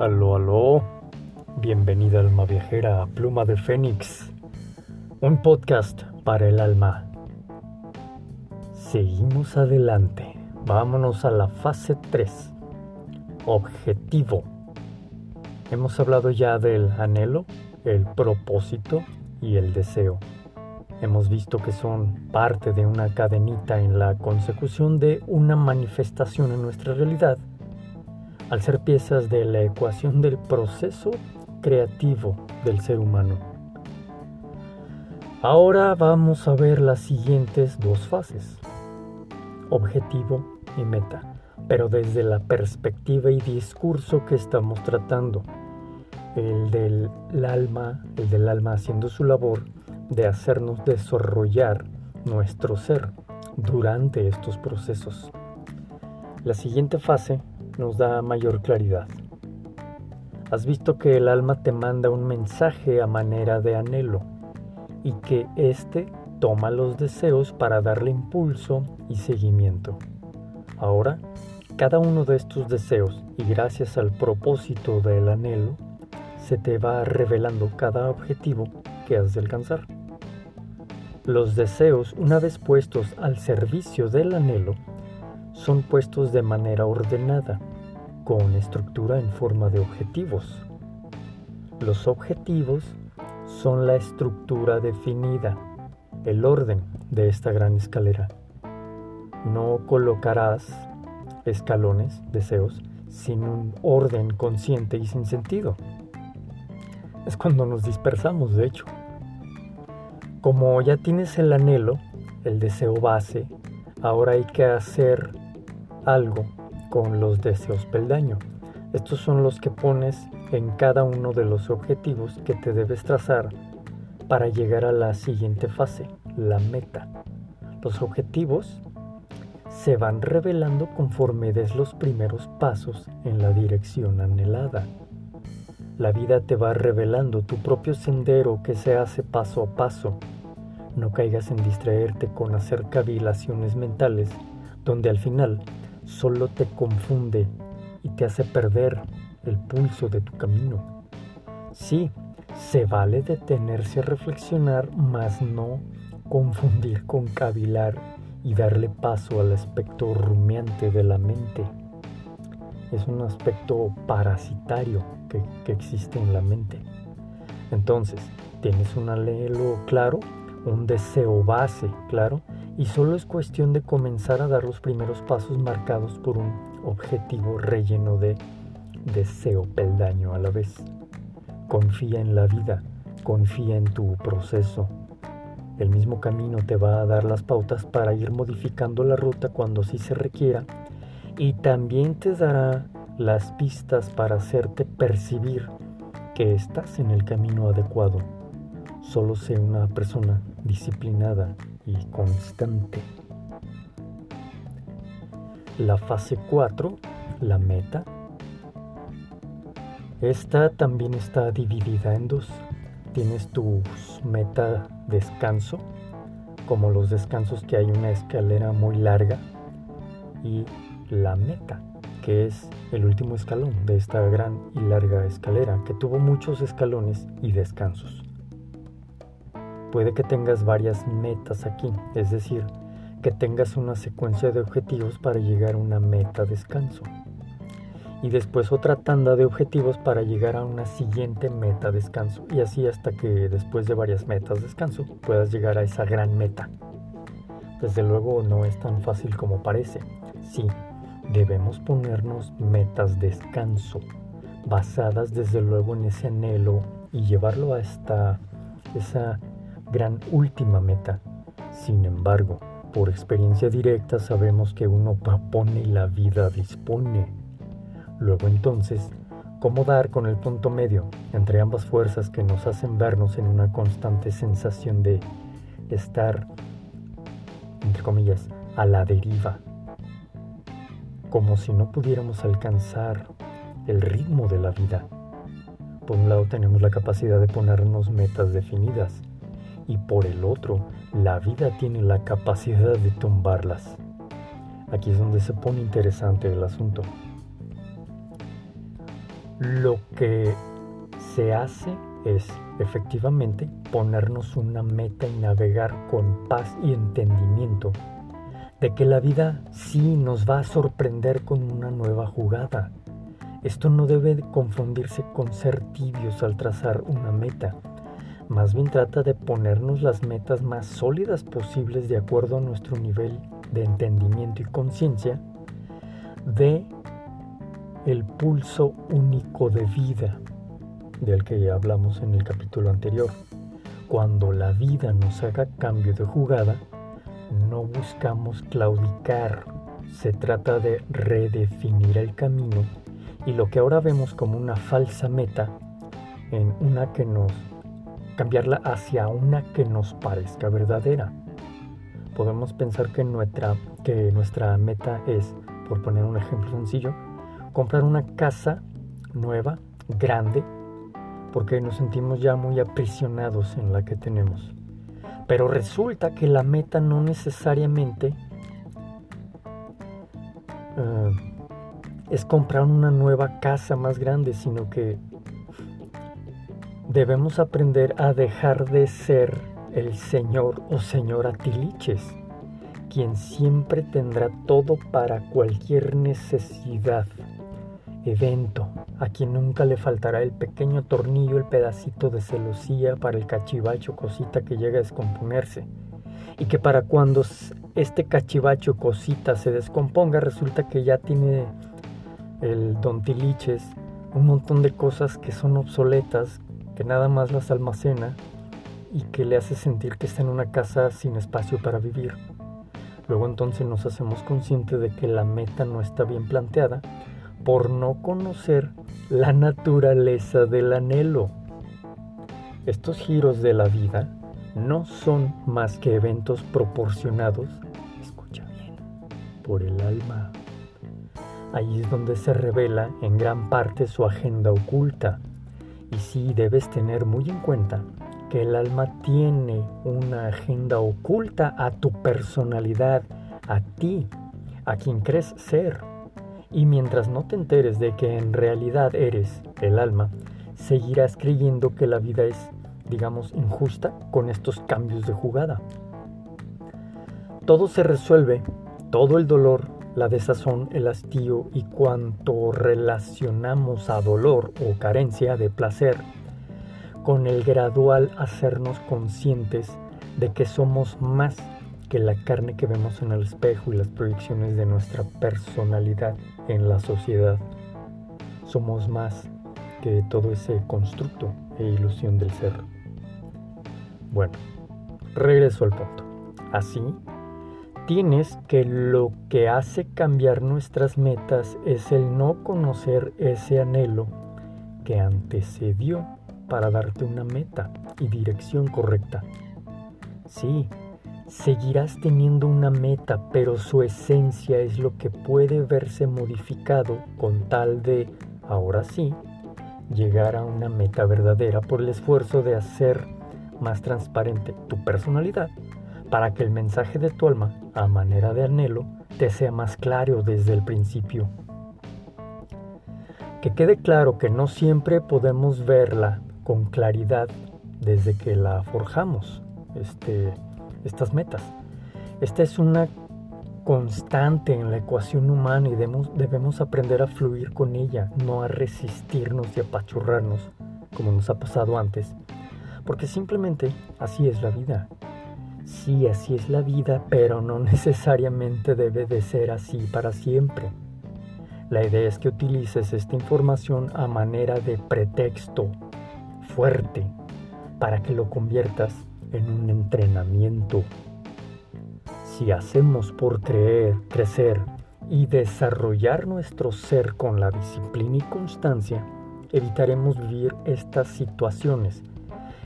Aló, aló. Bienvenida alma viajera a Pluma de Fénix. Un podcast para el alma. Seguimos adelante. Vámonos a la fase 3. Objetivo. Hemos hablado ya del anhelo, el propósito y el deseo. Hemos visto que son parte de una cadenita en la consecución de una manifestación en nuestra realidad, al ser piezas de la ecuación del proceso creativo del ser humano. Ahora vamos a ver las siguientes dos fases, objetivo y meta, pero desde la perspectiva y discurso que estamos tratando, el del alma, el del alma haciendo su labor de hacernos desarrollar nuestro ser durante estos procesos. La siguiente fase nos da mayor claridad. Has visto que el alma te manda un mensaje a manera de anhelo y que éste toma los deseos para darle impulso y seguimiento. Ahora, cada uno de estos deseos y gracias al propósito del anhelo, se te va revelando cada objetivo que has de alcanzar. Los deseos, una vez puestos al servicio del anhelo, son puestos de manera ordenada, con estructura en forma de objetivos. Los objetivos son la estructura definida, el orden de esta gran escalera. No colocarás escalones, deseos, sin un orden consciente y sin sentido. Es cuando nos dispersamos, de hecho. Como ya tienes el anhelo, el deseo base, ahora hay que hacer algo con los deseos peldaño. Estos son los que pones en cada uno de los objetivos que te debes trazar para llegar a la siguiente fase, la meta. Los objetivos se van revelando conforme des los primeros pasos en la dirección anhelada. La vida te va revelando tu propio sendero que se hace paso a paso. No caigas en distraerte con hacer cavilaciones mentales, donde al final solo te confunde y te hace perder el pulso de tu camino. Sí, se vale detenerse a reflexionar, mas no confundir con cavilar y darle paso al aspecto rumiante de la mente es un aspecto parasitario que, existe en la mente. Entonces, tienes un anhelo claro, un deseo base claro, y solo es cuestión de comenzar a dar los primeros pasos marcados por un objetivo relleno de deseo peldaño a la vez. Confía en la vida, confía en tu proceso. El mismo camino te va a dar las pautas para ir modificando la ruta cuando sí se requiera y también te dará las pistas para hacerte percibir que estás en el camino adecuado. Solo sé una persona disciplinada y constante. La fase 4, la meta. Esta también está dividida en dos. Tienes tu meta descanso, como los descansos que hay una escalera muy larga, y la meta, que es el último escalón de esta gran y larga escalera que tuvo muchos escalones y descansos. Puede que tengas varias metas aquí, es decir, que tengas una secuencia de objetivos para llegar a una meta descanso. Y después otra tanda de objetivos para llegar a una siguiente meta descanso. Y así hasta que después de varias metas descanso puedas llegar a esa gran meta. Desde luego no es tan fácil como parece. Sí, Debemos ponernos metas de descanso, basadas desde luego en ese anhelo y llevarlo hasta esa gran última meta. Sin embargo, por experiencia directa sabemos que uno propone y la vida dispone. Luego entonces, ¿cómo dar con el punto medio entre ambas fuerzas que nos hacen vernos en una constante sensación de estar, entre comillas, a la deriva? como si no pudiéramos alcanzar el ritmo de la vida. Por un lado tenemos la capacidad de ponernos metas definidas y por el otro la vida tiene la capacidad de tumbarlas. Aquí es donde se pone interesante el asunto. lo que se hace es efectivamente ponernos una meta y navegar con paz y entendimiento de que la vida sí nos va a sorprender con una nueva jugada. Esto no debe confundirse con ser tibios al trazar una meta. Más bien trata de ponernos las metas más sólidas posibles de acuerdo a nuestro nivel de entendimiento y conciencia de el pulso único de vida del que ya hablamos en el capítulo anterior. Cuando la vida nos haga cambio de jugada, no buscamos claudicar, se trata de redefinir el camino y lo que ahora vemos como una falsa meta en una que nos cambiarla hacia una que nos parezca verdadera. Podemos pensar que nuestra, que nuestra meta es, por poner un ejemplo sencillo, comprar una casa nueva, grande, porque nos sentimos ya muy aprisionados en la que tenemos. Pero resulta que la meta no necesariamente eh, es comprar una nueva casa más grande, sino que debemos aprender a dejar de ser el señor o señora Tiliches, quien siempre tendrá todo para cualquier necesidad, evento, a quien nunca le faltará el pequeño tornillo, el pedacito de celosía para el cachivacho cosita que llega a descomponerse. Y que para cuando este cachivacho cosita se descomponga, resulta que ya tiene el don Tiliches un montón de cosas que son obsoletas, que nada más las almacena y que le hace sentir que está en una casa sin espacio para vivir. Luego entonces nos hacemos conscientes de que la meta no está bien planteada por no conocer la naturaleza del anhelo. Estos giros de la vida no son más que eventos proporcionados, escucha bien, por el alma. Ahí es donde se revela en gran parte su agenda oculta. Y sí debes tener muy en cuenta que el alma tiene una agenda oculta a tu personalidad, a ti, a quien crees ser. Y mientras no te enteres de que en realidad eres el alma, seguirás creyendo que la vida es, digamos, injusta con estos cambios de jugada. Todo se resuelve, todo el dolor, la desazón, el hastío y cuanto relacionamos a dolor o carencia de placer, con el gradual hacernos conscientes de que somos más que la carne que vemos en el espejo y las proyecciones de nuestra personalidad en la sociedad. Somos más que todo ese constructo e ilusión del ser. Bueno, regreso al punto. Así, tienes que lo que hace cambiar nuestras metas es el no conocer ese anhelo que antecedió para darte una meta y dirección correcta. Sí, Seguirás teniendo una meta, pero su esencia es lo que puede verse modificado con tal de, ahora sí, llegar a una meta verdadera por el esfuerzo de hacer más transparente tu personalidad para que el mensaje de tu alma, a manera de anhelo, te sea más claro desde el principio. Que quede claro que no siempre podemos verla con claridad desde que la forjamos. Este, estas metas. Esta es una constante en la ecuación humana y debemos, debemos aprender a fluir con ella, no a resistirnos y apachurrarnos como nos ha pasado antes, porque simplemente así es la vida. Sí, así es la vida, pero no necesariamente debe de ser así para siempre. La idea es que utilices esta información a manera de pretexto fuerte para que lo conviertas en un entrenamiento. Si hacemos por creer, crecer y desarrollar nuestro ser con la disciplina y constancia, evitaremos vivir estas situaciones,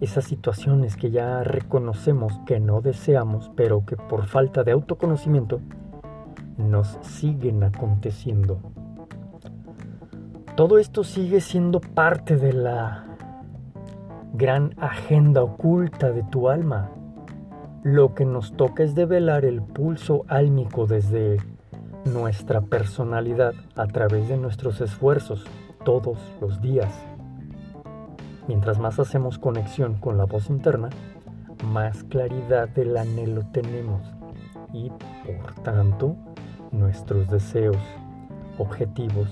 esas situaciones que ya reconocemos que no deseamos, pero que por falta de autoconocimiento nos siguen aconteciendo. Todo esto sigue siendo parte de la gran agenda oculta de tu alma. Lo que nos toca es develar el pulso álmico desde nuestra personalidad a través de nuestros esfuerzos todos los días. Mientras más hacemos conexión con la voz interna, más claridad del anhelo tenemos y por tanto nuestros deseos, objetivos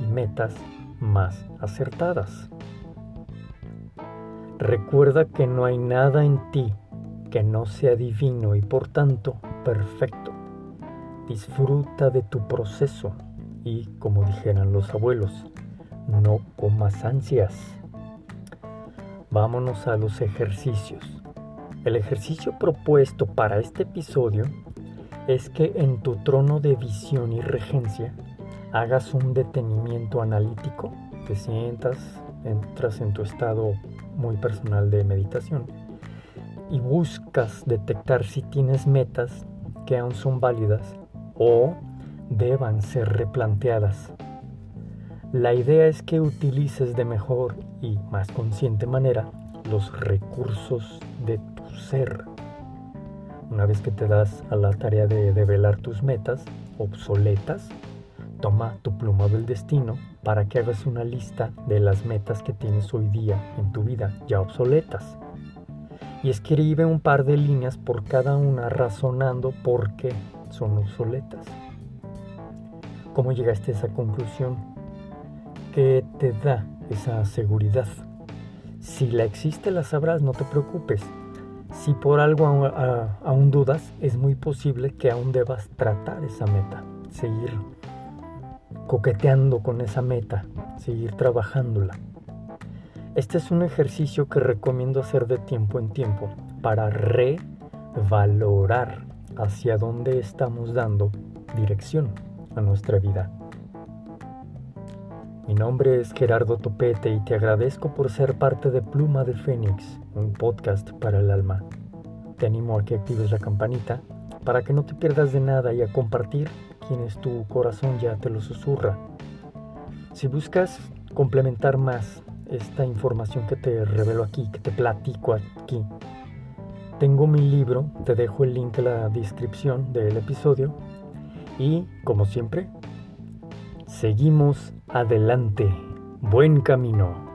y metas más acertadas. Recuerda que no hay nada en ti que no sea divino y por tanto perfecto. Disfruta de tu proceso y, como dijeran los abuelos, no comas ansias. Vámonos a los ejercicios. El ejercicio propuesto para este episodio es que en tu trono de visión y regencia hagas un detenimiento analítico, te sientas, entras en tu estado muy personal de meditación y buscas detectar si tienes metas que aún son válidas o deban ser replanteadas. La idea es que utilices de mejor y más consciente manera los recursos de tu ser. Una vez que te das a la tarea de develar tus metas obsoletas, toma tu pluma del destino para que hagas una lista de las metas que tienes hoy día en tu vida ya obsoletas y escribe un par de líneas por cada una razonando por qué son obsoletas. ¿Cómo llegaste a esa conclusión? ¿Qué te da esa seguridad? Si la existe la sabrás, no te preocupes. Si por algo aún, dudas, es muy posible que aún debas tratar esa meta, seguir coqueteando con esa meta, seguir trabajándola. Este es un ejercicio que recomiendo hacer de tiempo en tiempo para revalorar hacia dónde estamos dando dirección a nuestra vida. Mi nombre es Gerardo Topete y te agradezco por ser parte de Pluma de Fénix, un podcast para el alma. Te animo a que actives la campanita para que no te pierdas de nada y a compartir quienes tu corazón ya te lo susurra. Si buscas complementar más esta información que te revelo aquí, que te platico aquí. Tengo mi libro, te dejo el link en la descripción del episodio y, como siempre, seguimos adelante. Buen camino.